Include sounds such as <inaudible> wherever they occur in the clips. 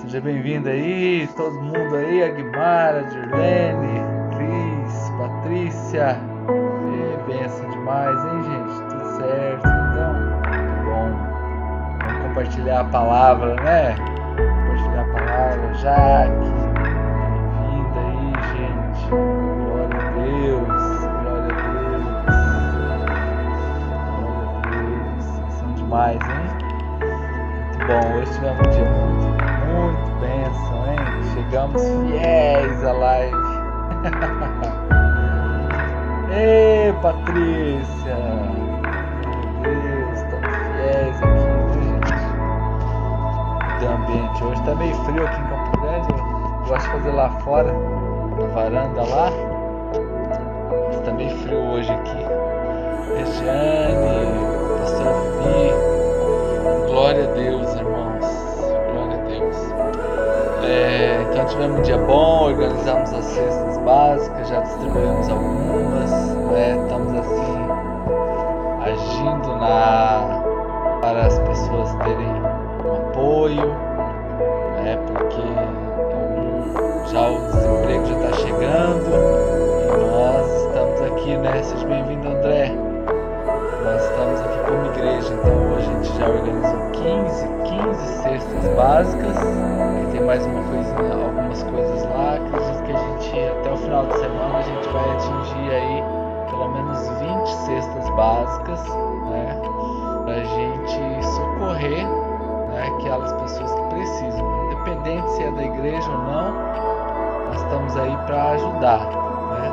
Seja bem-vindo aí, todo mundo aí, Aguimara, Dirlene, Cris, Patrícia. E benção demais, hein, gente? Tudo certo? Então, muito bom. Vamos compartilhar a palavra, né? Compartilhar a palavra. Jaque, bem-vinda aí, gente. Glória a Deus, glória a Deus. Glória a Deus. São demais, hein? Muito bom. Hoje tivemos um dia muito, muito bênção, hein? Chegamos fiéis à live. <laughs> Ei, Patrícia! Meu Deus, tão fiéis aqui, gente? Do ambiente. Hoje tá meio frio aqui em Campo Grande. Eu gosto de fazer lá fora, na varanda lá. Mas tá meio frio hoje aqui. Regiane, Pastor Vi. Glória a Deus, tivemos um dia bom, organizamos as cestas básicas, já distribuímos algumas, né? estamos assim agindo na, para as pessoas terem um apoio, né? porque já o desemprego já está chegando e nós estamos aqui, né? Seja bem-vindo André. Nós estamos aqui como igreja, então hoje a gente já organizou 15, 15 cestas básicas. E tem mais uma coisinha, estamos aí para ajudar, né?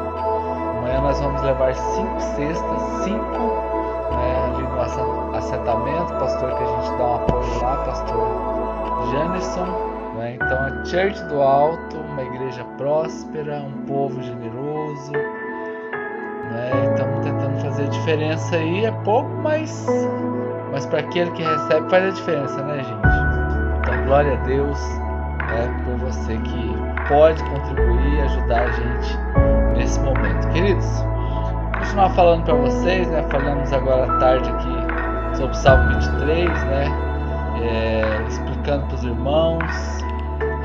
Amanhã nós vamos levar cinco cestas, cinco né, ali no assen- assentamento, pastor que a gente dá um apoio lá, pastor Janerson, né, então a Church do Alto, uma igreja próspera, um povo generoso, né, estamos tentando fazer a diferença aí, é pouco, mas, mas para aquele que recebe faz a diferença, né gente? Então glória a Deus né, por você que pode contribuir ajudar a gente nesse momento. Queridos, continuar falando para vocês, né? Falamos agora à tarde aqui sobre o Salmo 23, né? É, explicando para os irmãos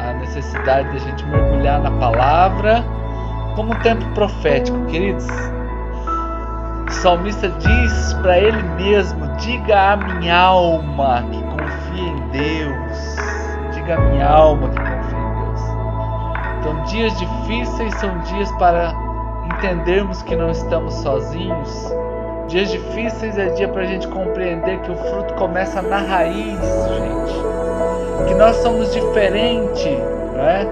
a necessidade de a gente mergulhar na palavra como um tempo profético, queridos. O salmista diz para ele mesmo: Diga à minha alma que confia em Deus. Diga à minha alma que. Então, dias difíceis são dias para entendermos que não estamos sozinhos. Dias difíceis é dia para a gente compreender que o fruto começa na raiz, gente. Que nós somos diferente, né?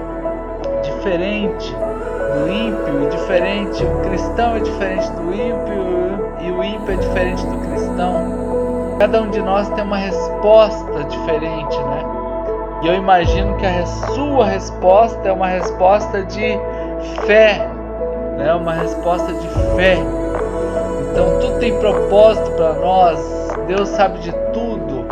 Diferente do ímpio, diferente. O cristão é diferente do ímpio e o ímpio é diferente do cristão. Cada um de nós tem uma resposta diferente, né? E eu imagino que a sua resposta é uma resposta de fé, né? Uma resposta de fé. Então tudo tem propósito para nós. Deus sabe de tudo.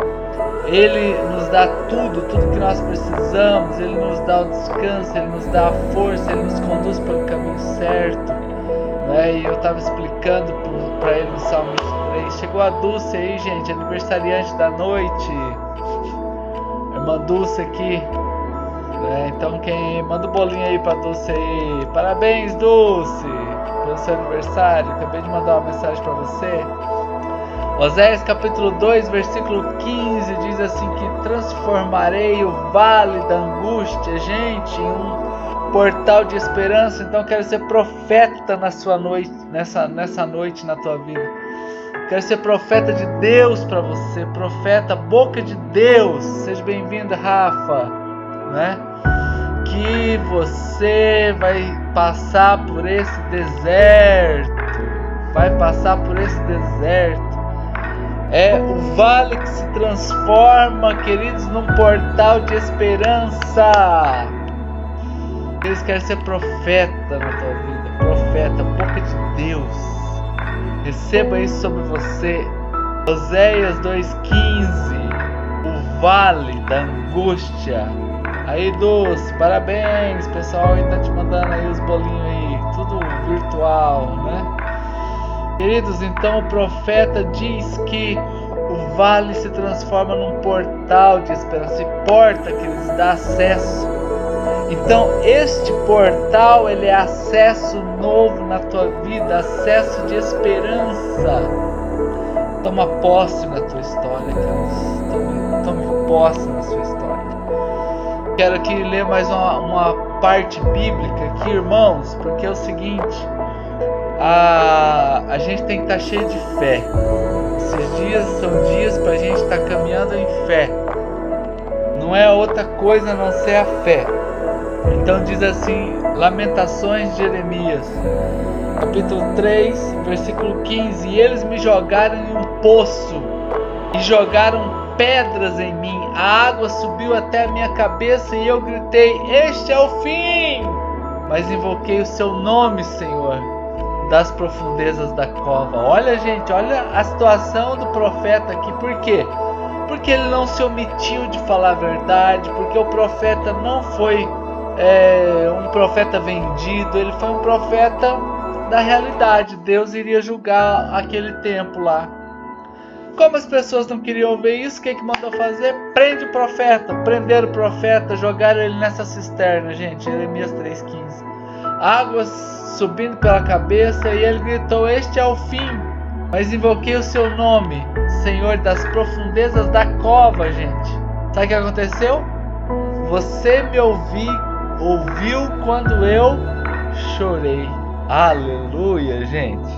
Ele nos dá tudo, tudo que nós precisamos. Ele nos dá o descanso, ele nos dá a força, ele nos conduz pelo caminho certo. Né? E eu estava explicando para ele no Salmo 23. Chegou a Dulce aí, gente, aniversariante da noite. Irmã Dulce aqui. né? Então quem manda o bolinho aí pra Dulce aí. Parabéns, Dulce, pelo seu aniversário. Acabei de mandar uma mensagem pra você. Oséias capítulo 2, versículo 15 diz assim que transformarei o vale da angústia, gente, em um portal de esperança. Então quero ser profeta na sua noite, nessa nessa noite na tua vida. Quero ser profeta de Deus para você, profeta boca de Deus. Seja bem-vinda, Rafa, né? Que você vai passar por esse deserto, vai passar por esse deserto. É o vale que se transforma, queridos, num portal de esperança. Eles querem ser profeta na tua vida, profeta, boca de Deus. Receba isso sobre você. Oséias 2,15 O vale da angústia. Aí, Dulce, parabéns, pessoal aí tá te mandando aí os bolinhos aí, tudo virtual, né? Queridos, então o profeta diz que o vale se transforma num portal de esperança e porta que lhes dá acesso. Então, este portal ele é acesso novo na tua vida, acesso de esperança. Toma posse na tua história, Deus. Tome, tome posse na sua história. Quero aqui ler mais uma, uma parte bíblica aqui, irmãos, porque é o seguinte: a, a gente tem que estar tá cheio de fé. Esses dias são dias para a gente estar tá caminhando em fé. Não é outra coisa a não ser a fé. Então diz assim, Lamentações de Jeremias, capítulo 3, versículo 15: E eles me jogaram em um poço e jogaram pedras em mim. A água subiu até a minha cabeça e eu gritei: Este é o fim! Mas invoquei o seu nome, Senhor, das profundezas da cova. Olha, gente, olha a situação do profeta aqui. Por quê? Porque ele não se omitiu de falar a verdade, porque o profeta não foi é, um profeta vendido, ele foi um profeta da realidade. Deus iria julgar aquele tempo lá. Como as pessoas não queriam ouvir isso, o que, que mandou fazer? Prende o profeta, prenderam o profeta, jogaram ele nessa cisterna, gente. Jeremias 3,15. Águas subindo pela cabeça e ele gritou: Este é o fim. Mas invoquei o seu nome, Senhor das profundezas da cova, gente. Sabe o que aconteceu? Você me ouviu ouviu quando eu chorei. Aleluia, gente.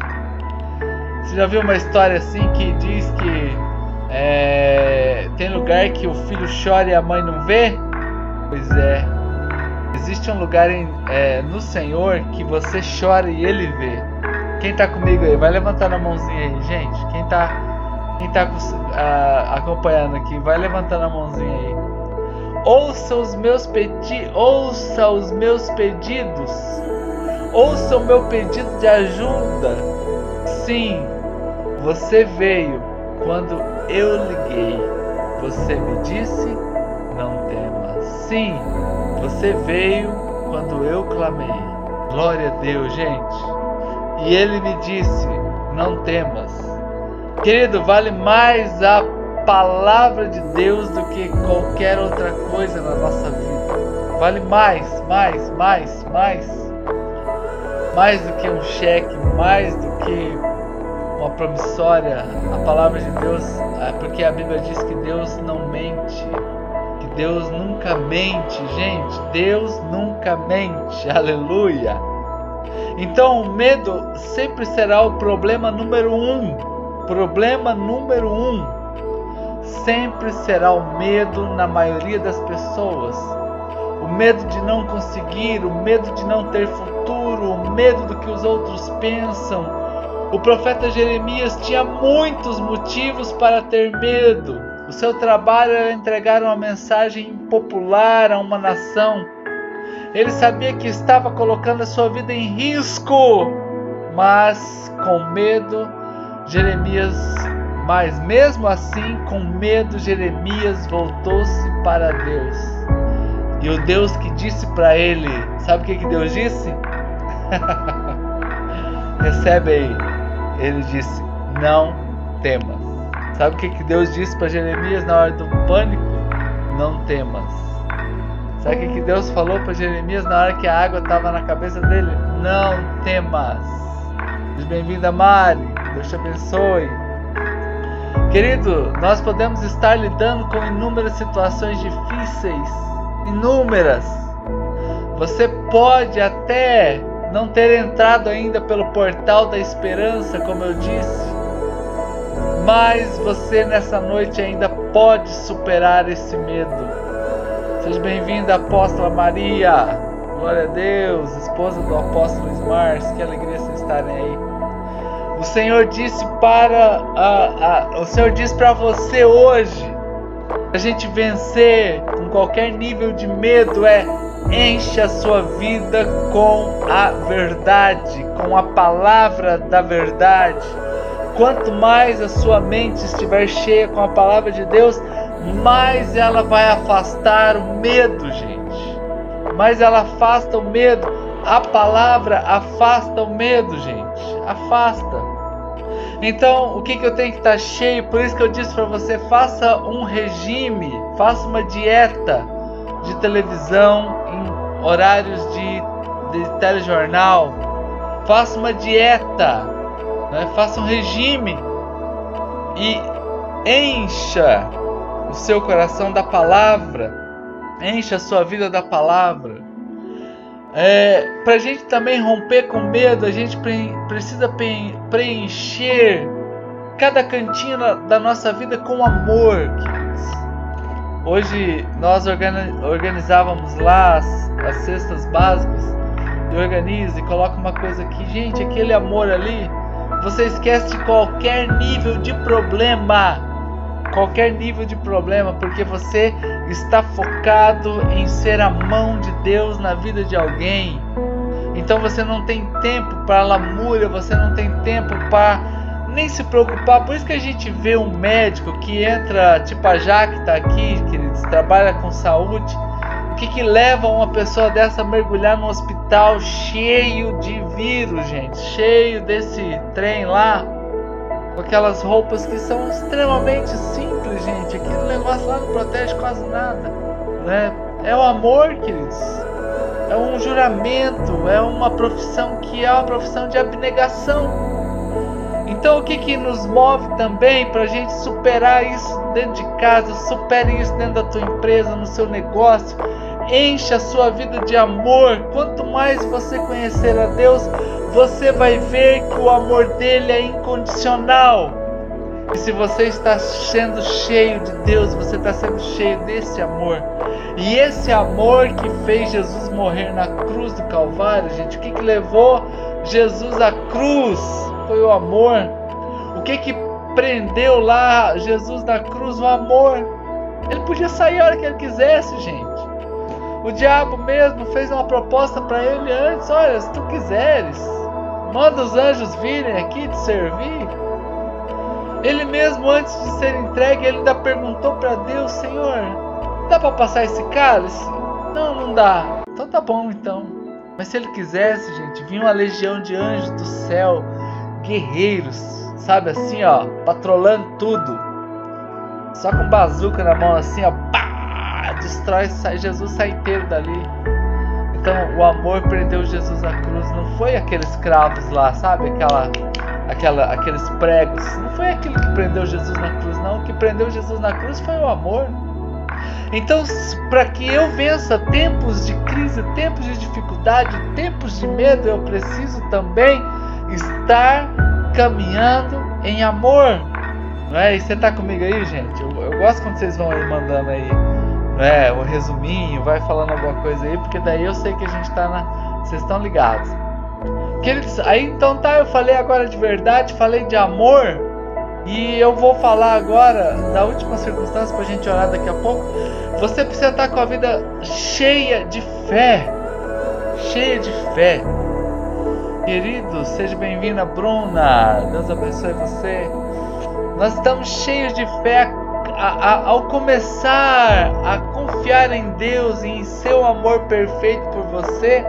Você já viu uma história assim que diz que é, tem lugar que o filho chora e a mãe não vê? Pois é. Existe um lugar em, é, no Senhor que você chora e Ele vê. Quem tá comigo aí? Vai levantando a mãozinha aí, gente. Quem tá, quem tá acompanhando aqui, vai levantando a mãozinha aí. Ouça os meus pedidos, ouça os meus pedidos. Ouça o meu pedido de ajuda. Sim, você veio quando eu liguei. Você me disse: não temas. Sim, você veio quando eu clamei. Glória a Deus, gente. E ele me disse: não temas. Querido, vale mais a palavra de Deus do que qualquer outra coisa na nossa vida. Vale mais, mais, mais, mais. Mais do que um cheque, mais do que uma promissória. A palavra de Deus, é porque a Bíblia diz que Deus não mente. Que Deus nunca mente, gente. Deus nunca mente. <laughs> Aleluia. Então o medo sempre será o problema número um. Problema número um sempre será o medo na maioria das pessoas. O medo de não conseguir, o medo de não ter futuro, o medo do que os outros pensam. O profeta Jeremias tinha muitos motivos para ter medo. O seu trabalho era entregar uma mensagem impopular a uma nação. Ele sabia que estava colocando a sua vida em risco, mas com medo, Jeremias mas mesmo assim, com medo, Jeremias voltou-se para Deus. E o Deus que disse para ele, sabe o que, que Deus disse? <laughs> Recebe aí. Ele disse: Não temas. Sabe o que, que Deus disse para Jeremias na hora do pânico? Não temas. Sabe o que, que Deus falou para Jeremias na hora que a água estava na cabeça dele? Não temas. Bem-vinda, Mari. Deus te abençoe. Querido, nós podemos estar lidando com inúmeras situações difíceis, inúmeras. Você pode até não ter entrado ainda pelo portal da esperança, como eu disse, mas você nessa noite ainda pode superar esse medo. Seja bem-vinda, Apóstola Maria. Glória a Deus, esposa do apóstolo Smars. Que alegria vocês estarem aí. O Senhor disse para a, a, o Senhor disse para você hoje, a gente vencer com qualquer nível de medo é enche a sua vida com a verdade, com a palavra da verdade. Quanto mais a sua mente estiver cheia com a palavra de Deus, mais ela vai afastar o medo, gente. Mais ela afasta o medo. A palavra afasta o medo, gente. Afasta. Então, o que, que eu tenho que estar tá cheio? Por isso que eu disse para você: faça um regime, faça uma dieta de televisão em horários de, de telejornal, faça uma dieta, né? faça um regime e encha o seu coração da palavra, encha a sua vida da palavra. É, para a gente também romper com medo, a gente precisa preencher cada cantinho da nossa vida com amor. Hoje nós organizávamos lá as, as cestas básicas e organiza e coloca uma coisa aqui, gente, aquele amor ali, você esquece de qualquer nível de problema qualquer nível de problema, porque você está focado em ser a mão de Deus na vida de alguém. Então você não tem tempo para lamúria, você não tem tempo para nem se preocupar. Por isso que a gente vê um médico que entra, tipo a Jaque está aqui, queridos, trabalha com saúde. O que, que leva uma pessoa dessa a mergulhar num hospital cheio de vírus, gente? Cheio desse trem lá com aquelas roupas que são extremamente simples, gente. Aquele negócio lá não protege quase nada, né? É o amor, queridos. É um juramento, é uma profissão que é uma profissão de abnegação. Então, o que, que nos move também para a gente superar isso dentro de casa, supere isso dentro da tua empresa, no seu negócio, encha a sua vida de amor. Quanto mais você conhecer a Deus, você vai ver que o amor dele é incondicional. E se você está sendo cheio de Deus, você está sendo cheio desse amor. E esse amor que fez Jesus morrer na cruz do Calvário, gente, o que, que levou Jesus à cruz? Foi o amor. O que que prendeu lá Jesus na cruz? O amor. Ele podia sair a hora que ele quisesse, gente. O diabo mesmo fez uma proposta para ele antes: olha, se tu quiseres, manda os anjos virem aqui te servir. Ele mesmo, antes de ser entregue, ele ainda perguntou para Deus: Senhor, dá para passar esse cálice? Não, não dá. Então tá bom, então. Mas se ele quisesse, gente, vinha uma legião de anjos do céu, guerreiros, sabe assim, ó, patrolando tudo. Só com bazuca na mão, assim, ó, pá! destrói, Jesus sai inteiro dali. Então o amor prendeu Jesus à cruz. Não foi aqueles cravos lá, sabe? Aquela, aquela, aqueles pregos. Não foi aquilo que prendeu Jesus na cruz, não. O que prendeu Jesus na cruz foi o amor. Então, para que eu vença tempos de crise, tempos de dificuldade, tempos de medo, eu preciso também estar caminhando em amor. Não é? E você está comigo aí, gente? Eu, eu gosto quando vocês vão aí mandando aí é, um resuminho, vai falando alguma coisa aí, porque daí eu sei que a gente tá na. Vocês estão ligados. Queridos, aí então tá, eu falei agora de verdade, falei de amor, e eu vou falar agora da última circunstância pra gente orar daqui a pouco. Você precisa estar com a vida cheia de fé. Cheia de fé. Querido, seja bem-vinda, Bruna. Deus abençoe você. Nós estamos cheios de fé a, a, ao começar a confiar em Deus e em seu amor perfeito por você,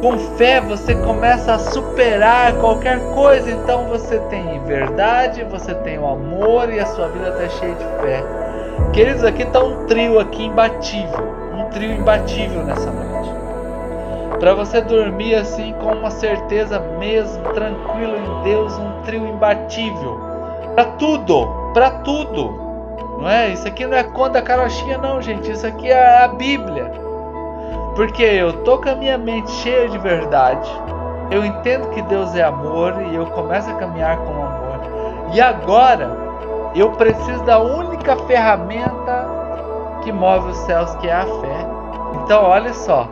com fé você começa a superar qualquer coisa. Então você tem verdade, você tem o amor e a sua vida está cheia de fé. Queridos, aqui está um trio aqui imbatível, um trio imbatível nessa noite. Para você dormir assim com uma certeza mesmo, tranquilo em Deus, um trio imbatível. Para tudo, para tudo. Não é? Isso aqui não é conta carochinha não, gente. Isso aqui é a Bíblia. Porque eu tô com a minha mente cheia de verdade. Eu entendo que Deus é amor e eu começo a caminhar com amor. E agora eu preciso da única ferramenta que move os céus, que é a fé. Então, olha só: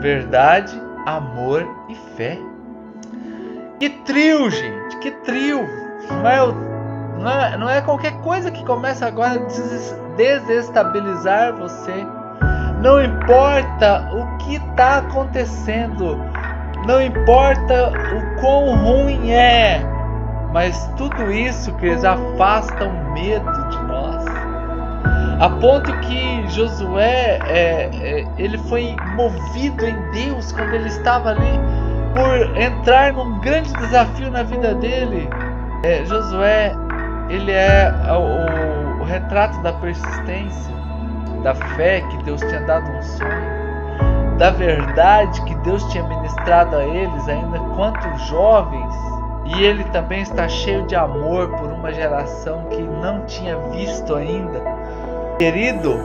verdade, amor e fé. Que trio, gente! Que trio! Não é o não é, não é qualquer coisa que começa agora a desestabilizar você. Não importa o que está acontecendo, não importa o quão ruim é, mas tudo isso que eles afasta o medo de nós. A ponto que Josué é, é, ele foi movido em Deus quando ele estava ali por entrar num grande desafio na vida dele É, Josué, ele é o, o, o retrato da persistência, da fé que Deus tinha dado um sonho, da verdade que Deus tinha ministrado a eles ainda quanto jovens. E ele também está cheio de amor por uma geração que não tinha visto ainda. Querido,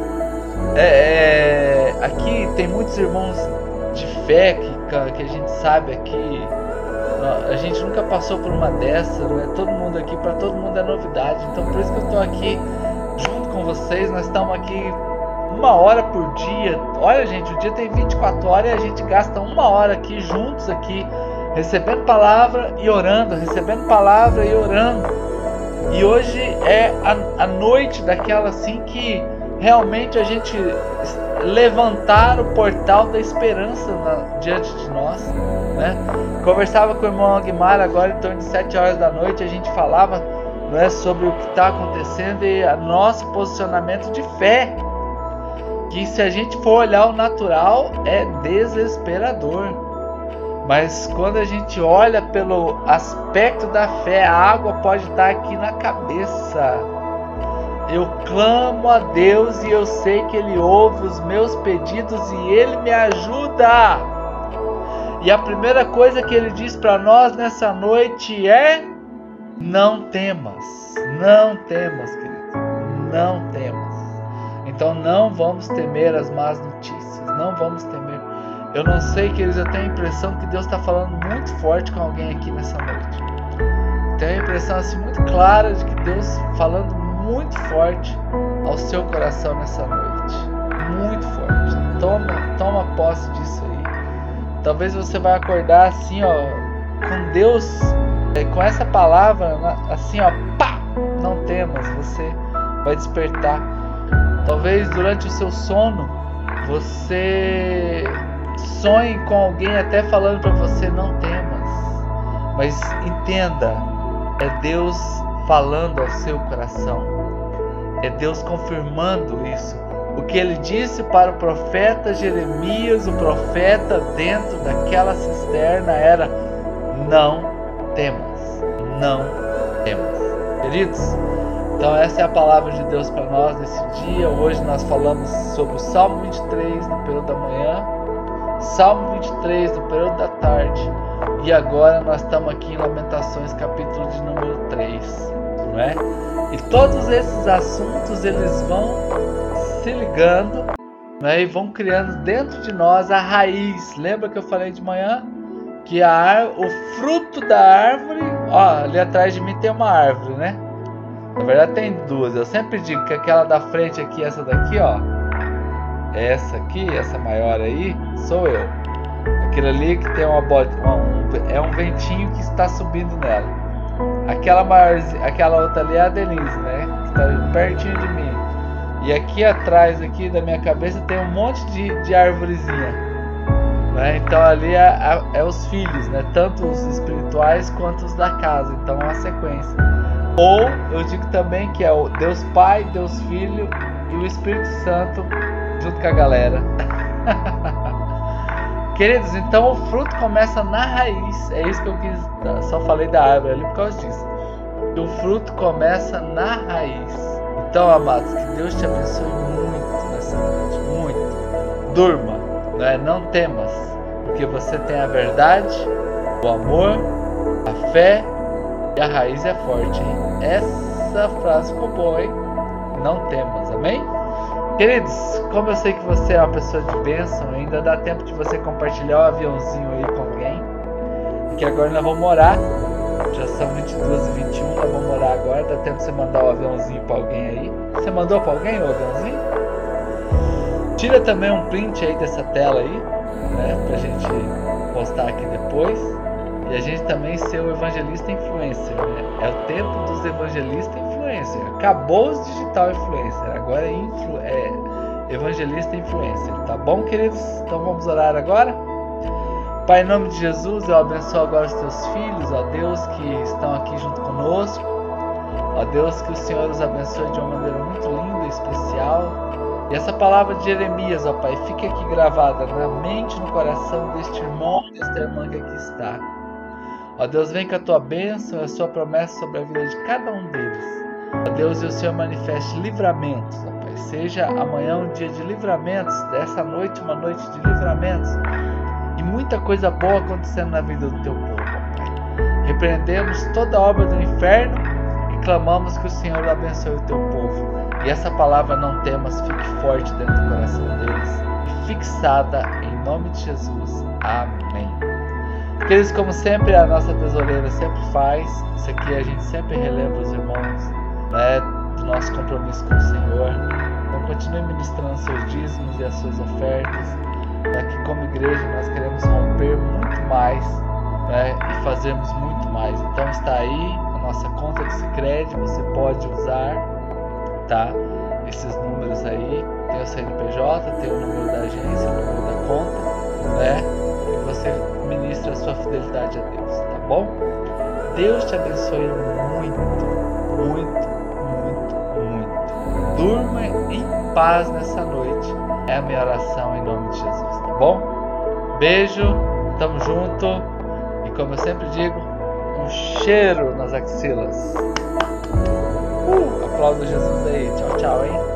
é, é, aqui tem muitos irmãos de fé que, que a gente sabe aqui a gente nunca passou por uma dessa, não é todo mundo aqui, para todo mundo é novidade. Então por isso que eu estou aqui junto com vocês. Nós estamos aqui uma hora por dia. Olha, gente, o dia tem 24 horas e a gente gasta uma hora aqui juntos aqui, recebendo palavra e orando, recebendo palavra e orando. E hoje é a, a noite daquela assim que realmente a gente levantar o portal da esperança na, diante de nós. Né? Conversava com o irmão Aguimar agora em torno de 7 horas da noite, a gente falava né, sobre o que está acontecendo e o nosso posicionamento de fé. Que se a gente for olhar o natural é desesperador. Mas quando a gente olha pelo aspecto da fé, a água pode estar aqui na cabeça eu clamo a Deus e eu sei que Ele ouve os meus pedidos e Ele me ajuda. E a primeira coisa que Ele diz para nós nessa noite é: não temas, não temas, querido, não temas. Então não vamos temer as más notícias, não vamos temer. Eu não sei, queridos, eu tenho a impressão que Deus está falando muito forte com alguém aqui nessa noite. Tenho a impressão assim muito clara de que Deus falando muito forte ao seu coração nessa noite. Muito forte. Toma, toma posse disso aí. Talvez você vai acordar assim, ó, com Deus, é, com essa palavra, assim, ó, pá, não temas, você vai despertar. Talvez durante o seu sono você sonhe com alguém até falando para você não temas. Mas entenda, é Deus falando ao seu coração. É Deus confirmando isso. O que ele disse para o profeta Jeremias, o profeta dentro daquela cisterna era: Não temas, não temas. Queridos, então essa é a palavra de Deus para nós nesse dia. Hoje nós falamos sobre o Salmo 23 no período da manhã, Salmo 23 no período da tarde e agora nós estamos aqui em Lamentações, capítulo de número 3, não é? E todos esses assuntos eles vão se ligando né, e vão criando dentro de nós a raiz. Lembra que eu falei de manhã? Que a o fruto da árvore, ó, ali atrás de mim tem uma árvore, né? Na verdade tem duas. Eu sempre digo que aquela da frente aqui, essa daqui, ó, essa aqui, essa maior aí, sou eu. Aquilo ali que tem uma, uma um, é um ventinho que está subindo nela. Aquela maior, aquela outra ali é a Denise, né? Que está pertinho de mim. E aqui atrás aqui da minha cabeça tem um monte de, de árvorezinha. Né? Então ali é, é, é, os filhos, né? Tanto os espirituais quanto os da casa. Então é uma sequência. Ou eu digo também que é o Deus Pai, Deus Filho e o Espírito Santo junto com a galera. <laughs> Queridos, então o fruto começa na raiz. É isso que eu quis. Só falei da árvore ali por causa disso. O fruto começa na raiz. Então, amados, que Deus te abençoe muito nessa noite. Muito. Durma, né? não temas, porque você tem a verdade, o amor, a fé e a raiz é forte. Hein? Essa frase ficou boa, hein? Não temas, amém? Queridos, como eu sei que você é uma pessoa de bênção, ainda dá tempo de você compartilhar o aviãozinho aí com alguém. Que agora nós vamos morar. Já são 22 e 21, nós vamos morar agora. Dá tempo de você mandar o aviãozinho para alguém aí. Você mandou para alguém o aviãozinho? Tira também um print aí dessa tela aí, né? Pra gente postar aqui depois. E a gente também ser o evangelista influencer, né? É o tempo dos evangelistas influencer. Acabou os digital influencer, agora é, influ é evangelista influencer. Tá bom, queridos? Então vamos orar agora? Pai, em nome de Jesus, eu abençoo agora os teus filhos, ó Deus, que estão aqui junto conosco. Ó Deus, que o Senhor os abençoe de uma maneira muito linda e especial. E essa palavra de Jeremias, ó Pai, fique aqui gravada na mente e no coração deste irmão, desta irmã que aqui está. Ó Deus, vem com a tua bênção e a sua promessa sobre a vida de cada um deles. Deus, e o Senhor manifeste livramentos, ó Pai. Seja amanhã um dia de livramentos, dessa noite uma noite de livramentos. E muita coisa boa acontecendo na vida do teu povo, ó Pai. Repreendemos toda obra do inferno e clamamos que o Senhor abençoe o teu povo. E essa palavra não temas fique forte dentro do coração deles e fixada em nome de Jesus. Amém. Queridos, como sempre, a nossa tesoureira sempre faz. Isso aqui a gente sempre relembra os irmãos né, do nosso compromisso com o Senhor. Então, continue ministrando seus dízimos e as suas ofertas. Né, que, como igreja, nós queremos romper muito mais né, e fazermos muito mais. Então, está aí a nossa conta de Sicredi. Você pode usar tá, esses números aí. Tem o CNPJ, tem o número da agência, o número da conta, né? E você ministra a sua fidelidade a Deus, tá bom? Deus te abençoe muito, muito. Durma em paz nessa noite. É a minha oração em nome de Jesus, tá bom? Beijo, tamo junto. E como eu sempre digo, um cheiro nas axilas. Uh, aplauda Jesus aí. Tchau, tchau, hein?